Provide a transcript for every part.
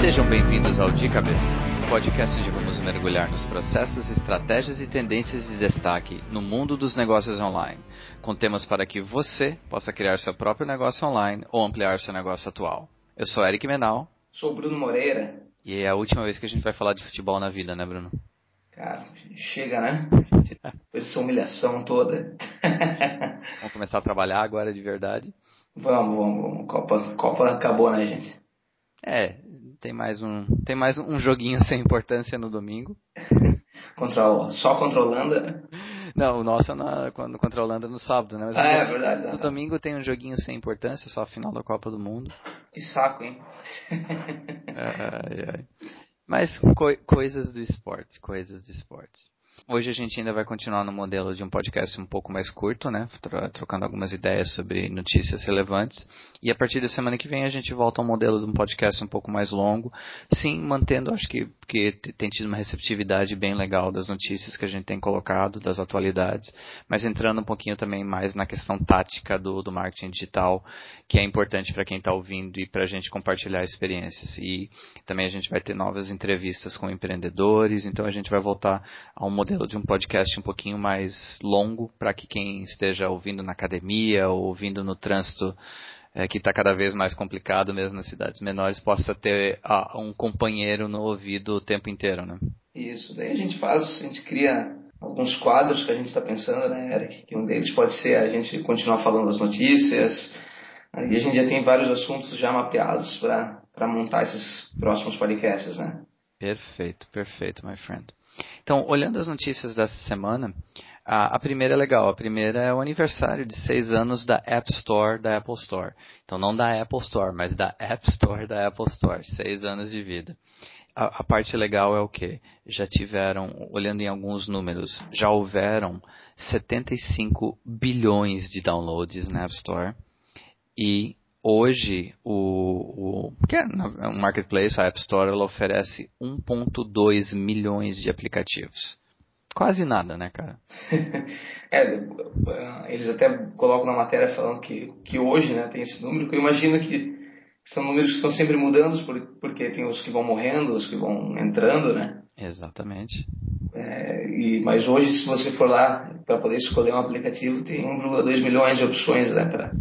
Sejam bem-vindos ao De Cabeça, podcast onde vamos mergulhar nos processos, estratégias e tendências de destaque no mundo dos negócios online, com temas para que você possa criar seu próprio negócio online ou ampliar seu negócio atual. Eu sou Eric Menal. Sou Bruno Moreira. E é a última vez que a gente vai falar de futebol na vida, né, Bruno? Cara, chega, né? Essa humilhação toda. vamos começar a trabalhar agora de verdade? Vamos, vamos, vamos. Copa, Copa acabou, né, gente? É, tem mais um, tem mais um joguinho sem importância no domingo. contra o, só contra a Holanda? Não, o nosso é na, contra a Holanda no sábado, né? Mas ah, no, é verdade. No domingo tem um joguinho sem importância, só a final da Copa do Mundo. Que saco, hein? ai, ai. Mas co coisas do esporte, coisas do esporte. Hoje a gente ainda vai continuar no modelo de um podcast um pouco mais curto, né? Trocando algumas ideias sobre notícias relevantes. E a partir da semana que vem a gente volta ao modelo de um podcast um pouco mais longo. Sim, mantendo, acho que, que tem tido uma receptividade bem legal das notícias que a gente tem colocado, das atualidades. Mas entrando um pouquinho também mais na questão tática do, do marketing digital, que é importante para quem está ouvindo e para a gente compartilhar experiências. E também a gente vai ter novas entrevistas com empreendedores. Então a gente vai voltar a um modelo modelo de um podcast um pouquinho mais longo para que quem esteja ouvindo na academia ou ouvindo no trânsito é, que está cada vez mais complicado mesmo nas cidades menores possa ter ah, um companheiro no ouvido o tempo inteiro, né? Isso, daí a gente faz, a gente cria alguns quadros que a gente está pensando, né, Eric? Que um deles pode ser a gente continuar falando das notícias, e a gente já tem vários assuntos já mapeados para montar esses próximos podcasts, né? Perfeito, perfeito, my friend. Então, olhando as notícias dessa semana, a, a, primeira é legal. A primeira é o aniversário de seis anos da App Store da Apple Store. Então, não da Apple Store, mas da App Store da Apple Store. Seis anos de vida. A, a parte legal é o que? Já tiveram, olhando em alguns números, já houveram 75 bilhões de downloads na App Store. E hoje o, o que é um marketplace, a App Store, ela oferece 1.2 milhões de aplicativos. Quase nada, né, cara? é, eles até colocam na matéria falando que, que hoje né, tem esse número, que eu imagino que são números que estão sempre mudando, porque tem os que vão morrendo, os que vão entrando, né? Exatamente. É, e, mas hoje, se você for lá para poder escolher um aplicativo, tem 1,2 milhões de opções né, para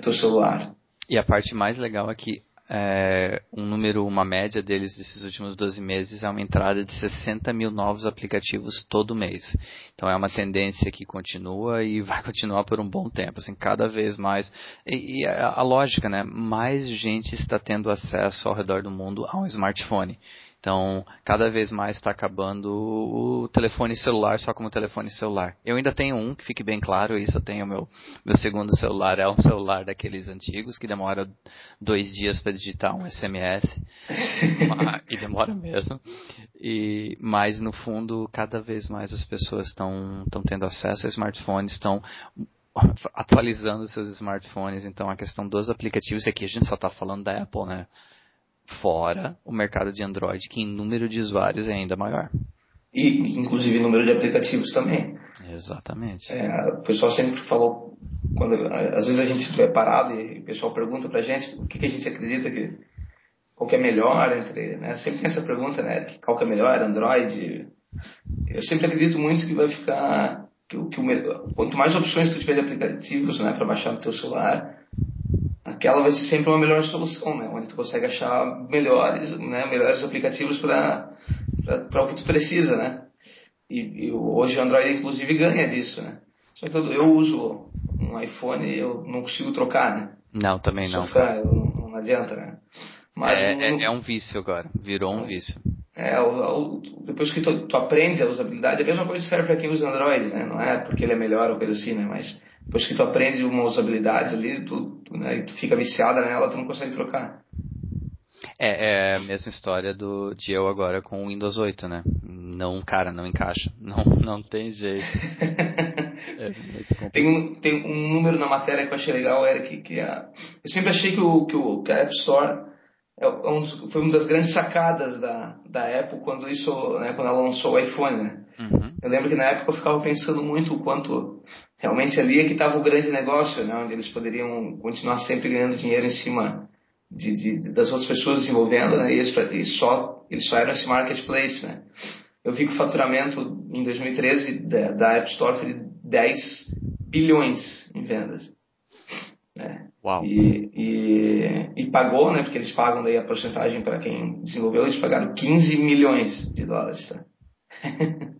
teu celular. E a parte mais legal é que é, um número, uma média deles desses últimos 12 meses é uma entrada de 60 mil novos aplicativos todo mês. Então é uma tendência que continua e vai continuar por um bom tempo, assim, cada vez mais. E, e a, a lógica, né? Mais gente está tendo acesso ao redor do mundo a um smartphone. Então, cada vez mais está acabando o telefone celular só como telefone celular. Eu ainda tenho um, que fique bem claro, isso eu tenho meu, meu segundo celular, é um celular daqueles antigos, que demora dois dias para digitar um SMS, e demora mesmo. E, mas, no fundo, cada vez mais as pessoas estão tendo acesso a smartphones, estão atualizando seus smartphones, então a questão dos aplicativos, aqui a gente só está falando da Apple, né? Fora o mercado de Android, que em número de usuários é ainda maior. E, inclusive, número de aplicativos também. Exatamente. É, o pessoal sempre falou, quando às vezes a gente é parado e o pessoal pergunta pra gente o que, que a gente acredita que qual que é melhor entre, né? Sempre tem essa pergunta, né? Qual que é melhor, Android? Eu sempre acredito muito que vai ficar que, que o, quanto mais opções tu tiver de aplicativos, né, para baixar no teu celular, aquela vai ser sempre uma melhor solução, né? Onde tu consegue achar melhores, né? Melhores aplicativos para para o que tu precisa, né? E, e, hoje o Android inclusive ganha disso, né? Só que eu, eu uso um iPhone e eu não consigo trocar, né? Não, também não. Sofrer, eu, não, adianta, né? Mas é, no, é, é, um vício agora, virou um vício. É, o, o, depois que tu, tu aprende a usabilidade, a mesma coisa serve para quem usa Android, né? Não é porque ele é melhor ou coisa assim, né? Mas depois que tu aprende uma usabilidade ali, tu, tu, né, tu fica viciada nela, tu não consegue trocar. É, é a mesma história do, de eu agora com o Windows 8, né? Não, cara, não encaixa. Não, não tem jeito. é tem, um, tem um número na matéria que eu achei legal, era que, que a, eu sempre achei que, o, que, o, que a App Store é, é um, foi uma das grandes sacadas da, da Apple quando, isso, né, quando ela lançou o iPhone, né? Uhum. Eu lembro que na época eu ficava pensando muito o quanto realmente ali é que estava o grande negócio, né? Onde eles poderiam continuar sempre ganhando dinheiro em cima de, de, das outras pessoas desenvolvendo, né? E eles, e só, eles só eram esse marketplace, né? Eu vi que o faturamento em 2013 da, da App Store foi de 10 bilhões em vendas. Né? Uau. E, e, e, pagou, né? Porque eles pagam daí a porcentagem para quem desenvolveu, eles pagaram 15 milhões de dólares. Tá?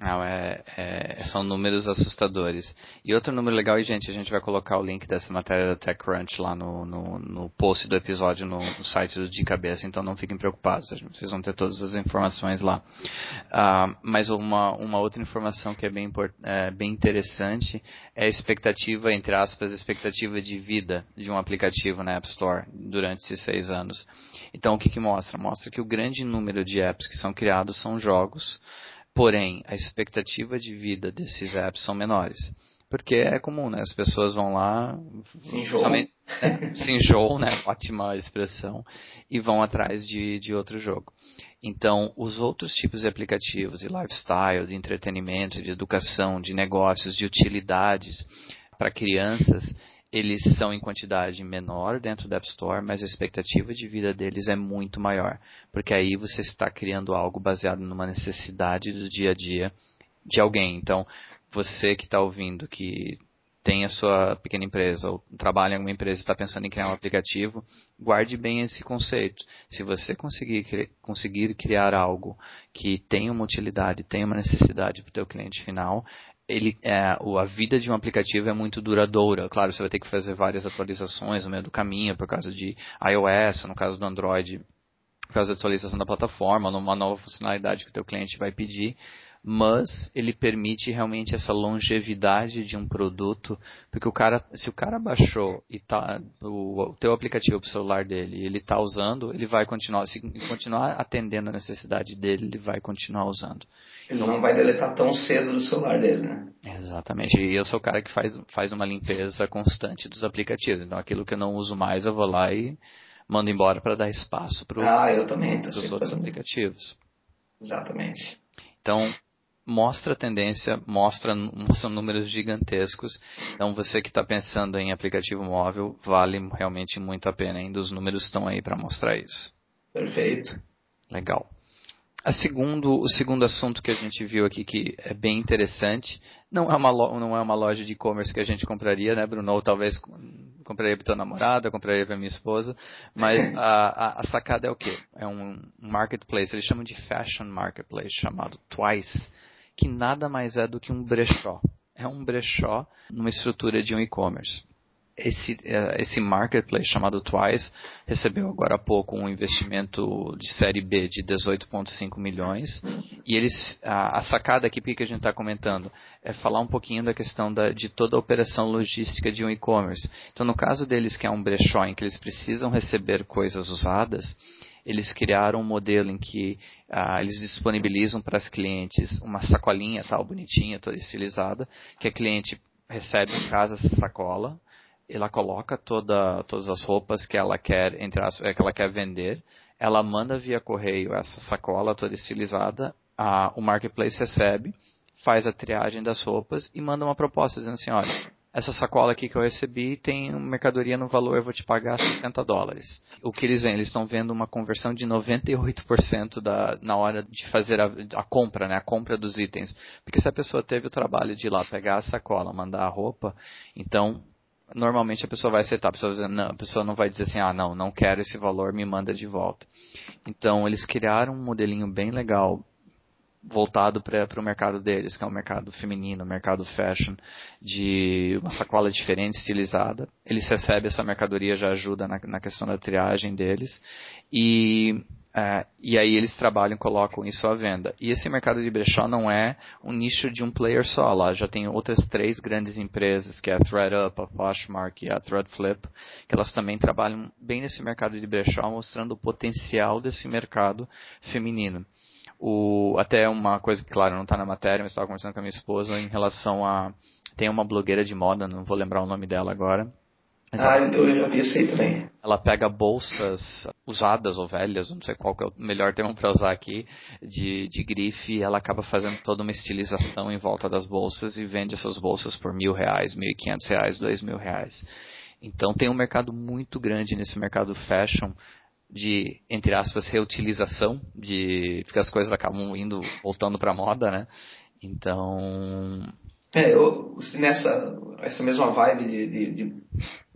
Não, é, é, são números assustadores. E outro número legal, e gente, a gente vai colocar o link dessa matéria da TechCrunch lá no, no, no post do episódio no, no, site do De Cabeça, então não fiquem preocupados, vocês vão ter todas as informações lá. Uh, mas uma, uma outra informação que é bem, é bem interessante é a expectativa, entre aspas, expectativa de vida de um aplicativo na App Store durante esses seis anos. Então o que, que mostra? Mostra que o grande número de apps que são criados são jogos, Porém, a expectativa de vida desses apps são menores. Porque é comum, né? As pessoas vão lá, se enjoam, né? se enjoam, né? Ótima expressão, e vão atrás de, de outro jogo. Então, os outros tipos de aplicativos, de lifestyle, de entretenimento, de educação, de negócios, de utilidades para crianças, eles são em quantidade menor dentro da App Store, mas a expectativa de vida deles é muito maior, porque aí você está criando algo baseado numa necessidade do dia a dia de alguém. Então, você que está ouvindo, que tem a sua pequena empresa ou trabalha em alguma empresa e está pensando em criar um aplicativo, guarde bem esse conceito. Se você conseguir, conseguir criar algo que tenha uma utilidade, tenha uma necessidade para o teu cliente final, ele, é, a vida de um aplicativo é muito duradoura. Claro, você vai ter que fazer várias atualizações no meio do caminho, por causa de iOS, no caso do Android, por causa da atualização da plataforma, numa nova funcionalidade que o teu cliente vai pedir, mas ele permite realmente essa longevidade de um produto, porque o cara, se o cara baixou e tá o, o teu aplicativo o celular dele, ele está usando, ele vai continuar, se continuar atendendo a necessidade dele, ele vai continuar usando. Ele não vai deletar tão cedo do celular dele, né? Exatamente. E eu sou o cara que faz, faz uma limpeza constante dos aplicativos. Então, aquilo que eu não uso mais, eu vou lá e mando embora para dar espaço para ah, os outros aplicativos. Exatamente. Então, mostra a tendência, mostra são números gigantescos. Então, você que está pensando em aplicativo móvel, vale realmente muito a pena. Ainda os números estão aí para mostrar isso. Perfeito. Legal. A segundo, o segundo assunto que a gente viu aqui que é bem interessante, não é uma, não é uma loja de e-commerce que a gente compraria, né, Bruno? Ou talvez compraria para tua namorada, compraria para minha esposa, mas a, a, a, sacada é o quê? É um marketplace, eles chamam de fashion marketplace, chamado Twice, que nada mais é do que um brechó. É um brechó numa estrutura de um e-commerce esse, é, esse marketplace chamado Twice recebeu agora há pouco um investimento de série B de 18,5 milhões. E eles, a, a sacada aqui, porque a gente está comentando, é falar um pouquinho da questão da, de toda a operação logística de um e-commerce. Então, no caso deles, que é um brechó em que eles precisam receber coisas usadas, eles criaram um modelo em que ah, eles disponibilizam para as clientes uma sacolinha tal bonitinha, toda estilizada, que a cliente recebe em casa essa sacola, ela coloca toda, todas as roupas que ela quer entre as, que ela quer vender, ela manda via correio essa sacola toda estilizada, a, o marketplace recebe, faz a triagem das roupas e manda uma proposta dizendo assim, olha, essa sacola aqui que eu recebi tem mercadoria no valor, eu vou te pagar 60 dólares. O que eles veem? Eles estão vendo uma conversão de 98% da, na hora de fazer a, a, compra, né? A compra dos itens. Porque se a pessoa teve o trabalho de ir lá pegar a sacola, mandar a roupa, então normalmente a pessoa vai aceitar, a pessoa, vai dizer, não, a pessoa não vai dizer assim, ah, não, não quero esse valor, me manda de volta. Então, eles criaram um modelinho bem legal, voltado para o mercado deles, que é o mercado feminino, o mercado fashion, de uma sacola diferente, estilizada. Eles recebem essa mercadoria, já ajuda na, na questão da triagem deles. E é, e aí eles trabalham, colocam isso à venda. E esse mercado de brechó não é um nicho de um player só. Lá já tem outras três grandes empresas, que é a ThreadUp, a Poshmark e a Threadflip, que elas também trabalham bem nesse mercado de brechó, mostrando o potencial desse mercado feminino. O, até uma coisa que, claro, não está na matéria, mas estava conversando com a minha esposa em relação a... Tem uma blogueira de moda, não vou lembrar o nome dela agora, ah, ela, eu já vi isso aí também. Ela pega bolsas usadas ou velhas, não sei qual é o melhor termo para usar aqui, de, de grife, e ela acaba fazendo toda uma estilização em volta das bolsas e vende essas bolsas por mil reais, mil e quinhentos reais, dois mil reais. Então tem um mercado muito grande nesse mercado fashion de, entre aspas, reutilização, de porque as coisas acabam indo, voltando para moda, né? Então... É, eu, nessa essa mesma vibe de, de, de,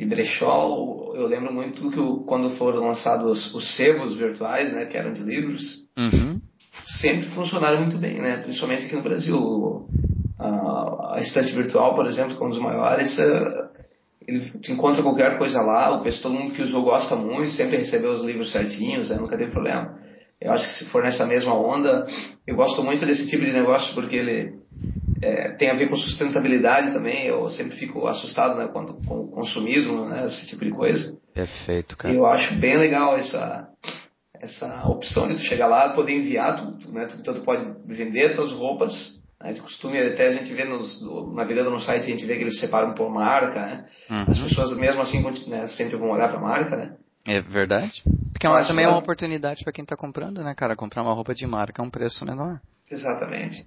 de brechó, eu lembro muito que eu, quando foram lançados os, os sebos virtuais, né, que eram de livros, uhum. sempre funcionaram muito bem, né? Principalmente aqui no Brasil. A, a estante virtual, por exemplo, que é um dos maiores, é, ele encontra qualquer coisa lá, o pessoal, todo mundo que usou gosta muito, sempre recebeu os livros certinhos, né, nunca teve problema. Eu acho que se for nessa mesma onda, eu gosto muito desse tipo de negócio porque ele é, tem a ver com sustentabilidade também. Eu sempre fico assustado né, quando, com o consumismo, né, esse tipo de coisa. Perfeito, cara. E eu acho bem legal essa, essa opção de tu chegar lá, poder enviar, tu, né, tu, então tu pode vender tuas roupas né? De costume, até a gente vê nos, na vida no site, a gente vê que eles separam por marca, né? Uhum. As pessoas mesmo assim né, sempre vão olhar para a marca, né? É verdade. Porque é uma, também é uma oportunidade para quem está comprando, né, cara? Comprar uma roupa de marca é um preço menor. Exatamente.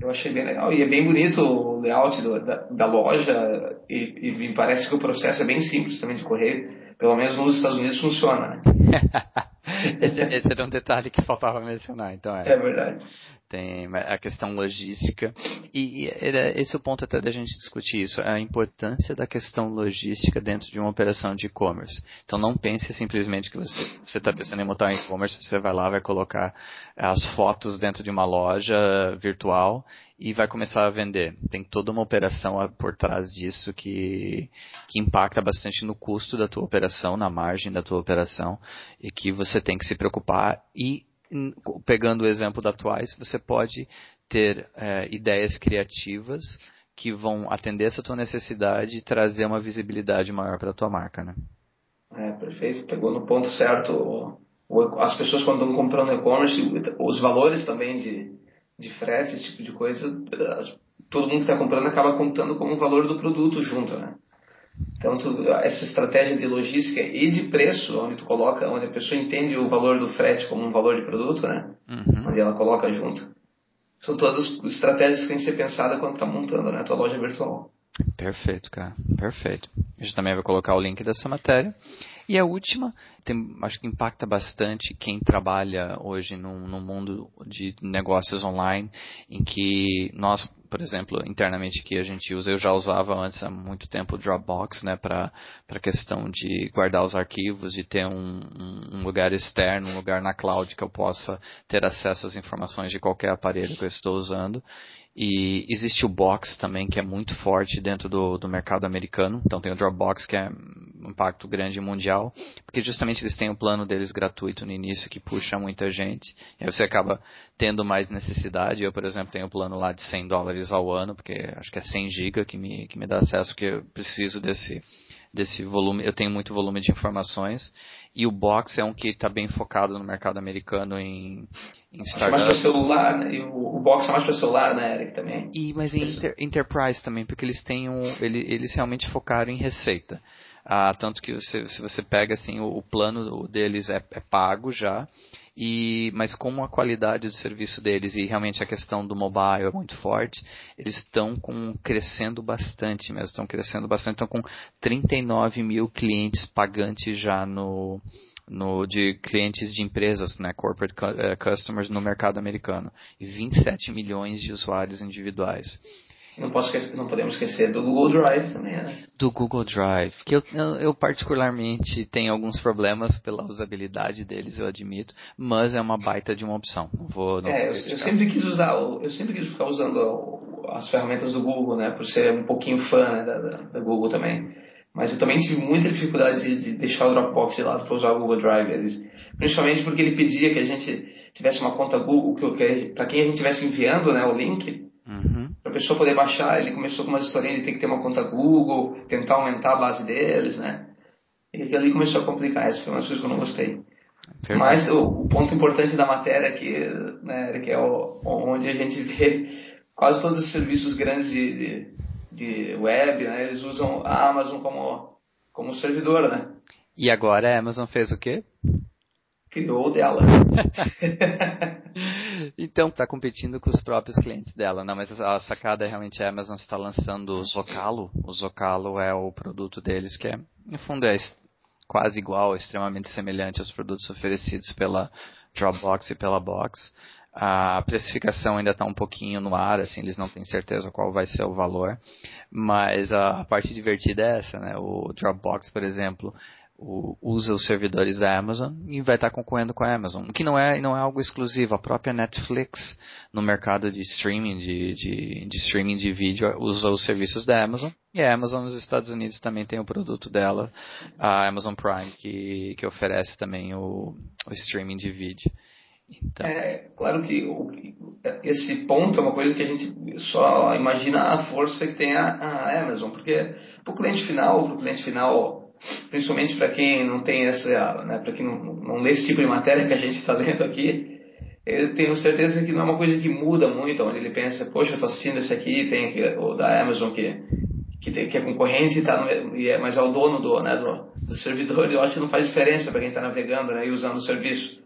Eu achei bem legal. E é bem bonito o layout do, da, da, loja. E, e, me parece que o processo é bem simples também de correr. Pelo menos nos Estados Unidos funciona, né? esse, esse era um detalhe que faltava mencionar, então é. É verdade tem a questão logística. E esse é o ponto até da gente discutir isso, a importância da questão logística dentro de uma operação de e-commerce. Então não pense simplesmente que você está pensando em montar um e-commerce, você vai lá, vai colocar as fotos dentro de uma loja virtual e vai começar a vender. Tem toda uma operação por trás disso que, que impacta bastante no custo da tua operação, na margem da tua operação, e que você tem que se preocupar e pegando o exemplo da Twice, você pode ter é, ideias criativas que vão atender essa tua necessidade e trazer uma visibilidade maior para a tua marca, né? É, perfeito. Pegou no ponto certo. As pessoas quando estão comprando e-commerce, os valores também de, de frete, esse tipo de coisa, todo mundo que está comprando acaba contando como o valor do produto junto, né? Então, tu, essa estratégia de logística e de preço, onde tu coloca, onde a pessoa entende o valor do frete como um valor de produto, né? Uhum. Onde ela coloca junto. São todas estratégias que têm que ser pensadas quando está montando né, a tua loja virtual. Perfeito, cara. Perfeito. A gente também vai colocar o link dessa matéria. E a última, tem, acho que impacta bastante quem trabalha hoje no, no mundo de negócios online, em que nós, por exemplo, internamente aqui a gente usa, eu já usava antes há muito tempo o Dropbox, né, para questão de guardar os arquivos, de ter um, um, lugar externo, um lugar na cloud que eu possa ter acesso às informações de qualquer aparelho que eu estou usando. E existe o Box também, que é muito forte dentro do, do mercado americano. Então tem o Dropbox, que é um impacto grande mundial, porque justamente eles têm o plano deles gratuito no início, que puxa muita gente. E aí você acaba tendo mais necessidade. Eu, por exemplo, tenho o plano lá de 100 dólares ao ano, porque acho que é 100 GB que me, que me dá acesso, porque eu preciso desse, desse volume. Eu tenho muito volume de informações. E o Box é um que está bem focado no mercado americano em, em startups. Mais para celular, né? O, o Box é mais para celular, né, Eric, também. E, mas em inter, Enterprise também, porque eles têm um, ele, eles realmente focaram em receita. Ah, tanto que você, se você pega assim, o, o plano deles é, é pago já e, mas como a qualidade do serviço deles e realmente a questão do mobile é muito forte, eles estão crescendo bastante mesmo, estão crescendo bastante, estão com 39 mil clientes pagantes já no, no, de clientes de empresas, né, corporate uh, customers no mercado americano e 27 milhões de usuários individuais. Não, posso esquecer, não podemos esquecer do Google Drive também, né? Do Google Drive, que eu, eu, particularmente tenho alguns problemas pela usabilidade deles, eu admito, mas é uma baita de uma opção. Não vou, não é, eu, eu, sempre quis usar, eu sempre quis ficar usando as ferramentas do Google, né? Por ser um pouquinho fã né, da, da Google também. Mas eu também tive muita dificuldade de, de deixar o Dropbox de lado para usar o Google Drive. Eles, principalmente porque ele pedia que a gente tivesse uma conta Google, que, que para quem a gente estivesse enviando né, o link, Uhum. Para a pessoa poder baixar, ele começou com uma historinha de ter que ter uma conta Google, tentar aumentar a base deles, né? E ali começou a complicar. Essa foi uma das coisas que eu não gostei. Perfeito. Mas o, o, ponto importante da matéria aqui, né, que é o, onde a gente vê quase todos os serviços grandes de, de, de web, né, eles usam a Amazon como, como servidor, né? E agora a Amazon fez o quê? Criou o dela. então está competindo com os próprios clientes dela, não? Mas a sacada é realmente a Amazon está lançando o Zocalo. O Zocalo é o produto deles que é, no fundo, é quase igual, extremamente semelhante aos produtos oferecidos pela Dropbox e pela Box. A precificação ainda está um pouquinho no ar, assim, eles não têm certeza qual vai ser o valor, mas a parte divertida é essa, né? O Dropbox, por exemplo, o, usa os servidores da Amazon e vai estar concorrendo com a Amazon, que não é, não é algo exclusivo. A própria Netflix, no mercado de streaming, de, de, de, streaming de vídeo, usa os serviços da Amazon. E a Amazon nos Estados Unidos também tem o produto dela, a Amazon Prime, que, que oferece também o, o streaming de vídeo. Então. É, claro que o, esse ponto é uma coisa que a gente só imagina a força que tem a, a Amazon, porque para o cliente final, para o cliente final principalmente para quem não tem essa, né, para quem não, não lê esse tipo de matéria que a gente está lendo aqui, eu tenho certeza que não é uma coisa que muda muito, onde ele pensa, poxa, eu estou assistindo esse aqui, tem aqui, o da Amazon que, que, tem, que é concorrente, tá no, e é, mas é o dono do, né, do, do servidor, eu acho que não faz diferença para quem está navegando né, e usando o serviço.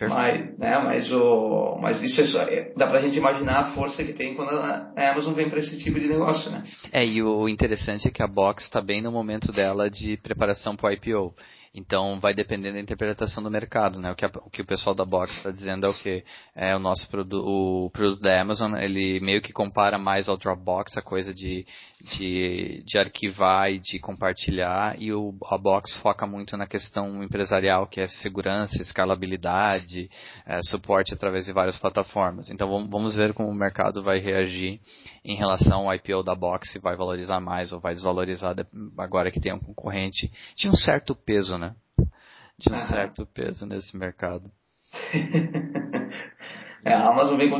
Mas, né, mas, o, mas isso é só, é, dá pra gente imaginar a força que tem quando a, Amazon vem para esse tipo de negócio, né? É, e o interessante é que a Box está bem no momento dela de preparação para o IPO. Então vai depender da interpretação do mercado, né? O que, a, o, que o pessoal da Box está dizendo é o que é o nosso produto, o produto da Amazon, ele meio que compara mais ao Dropbox, a coisa de, de, de arquivar e de compartilhar, e o, a Box foca muito na questão empresarial, que é segurança, escalabilidade, é, suporte através de várias plataformas. Então vamos, vamos ver como o mercado vai reagir em relação ao IPO da Box, se vai valorizar mais ou vai desvalorizar agora que tem um concorrente de um certo peso, né? De um certo peso nesse mercado. É, a Amazon vem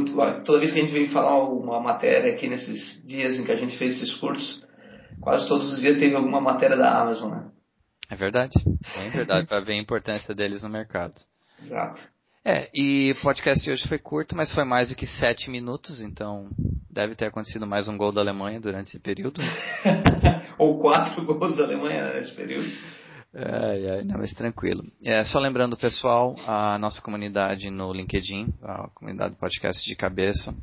toda vez que a gente vem falar uma matéria aqui nesses dias em que a gente fez esses cursos, quase todos os dias teve alguma matéria da Amazon, né? É verdade, é verdade, para ver a importância deles no mercado. Exato. É, e o podcast de hoje foi curto, mas foi mais do que sete minutos, então deve ter acontecido mais um gol da Alemanha durante esse período. Ou quatro gols da Alemanha nesse período. Ai, ai, não, mas tranquilo. É, só lembrando, pessoal, a nossa comunidade no LinkedIn, a comunidade podcast de cabeça.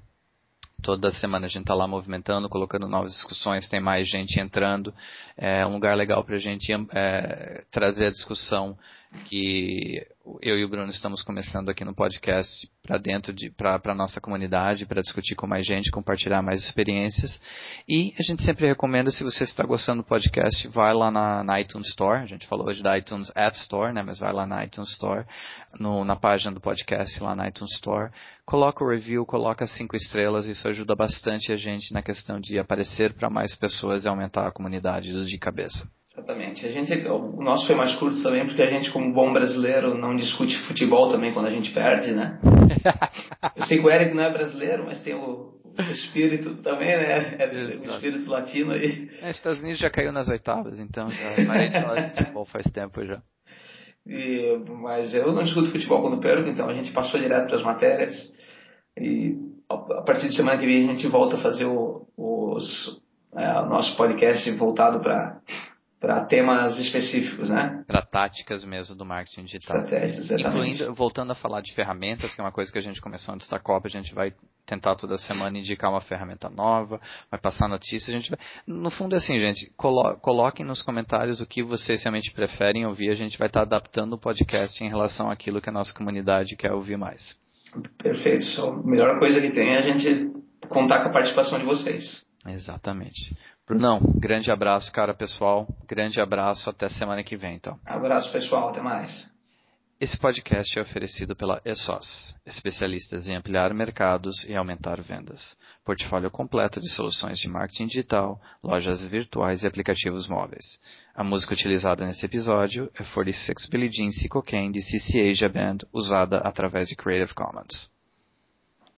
Toda semana a gente está lá movimentando, colocando novas discussões, tem mais gente entrando. É um lugar legal para a gente é, trazer a discussão que eu e o Bruno estamos começando aqui no podcast para dentro de para nossa comunidade para discutir com mais gente compartilhar mais experiências. E a gente sempre recomenda se você está gostando do podcast vai lá na, na iTunes Store. A gente falou hoje da iTunes App Store né? Mas vai lá na iTunes Store no, na página do podcast lá na iTunes Store. Coloca o review coloca cinco estrelas. Isso ajuda bastante a gente na questão de aparecer para mais pessoas e aumentar a comunidade do de cabeça Exatamente. A gente, o nosso foi mais curto também porque a gente, como bom brasileiro, não discute futebol também quando a gente perde, né? Eu sei que o Eric não é brasileiro, mas tem o, o espírito também, né? É o espírito latino aí. É, Estados Unidos já caiu nas oitavas, então já parei de falar de futebol faz tempo já. E, mas eu não discuto futebol quando perco, então a gente passou direto para as matérias. E a partir de semana que vem a gente volta a fazer o, os, é, o nosso podcast voltado para para temas específicos, né? Para táticas mesmo do marketing digital. Estratégias, exatamente. Incluindo, voltando a falar de ferramentas, que é uma coisa que a gente começou antes da Copa, a gente vai tentar toda semana indicar uma ferramenta nova, vai passar notícias, a gente vai... No fundo é assim, gente, colo coloquem nos comentários o que vocês realmente preferem ouvir, a gente vai estar adaptando o podcast em relação àquilo que a nossa comunidade quer ouvir mais. Perfeito, a melhor coisa que tem é a gente contar com a participação de vocês. Exatamente. Brunão, grande abraço, cara pessoal. Grande abraço, até semana que vem, então. Abraço, pessoal, até mais. Esse podcast é oferecido pela ESOS, especialistas em ampliar mercados e aumentar vendas. Portfólio completo de soluções de marketing digital, lojas virtuais e aplicativos móveis. A música utilizada nesse episódio é 46 Billie Jean. Cocaine de CC Asia Band, usada através de Creative Commons.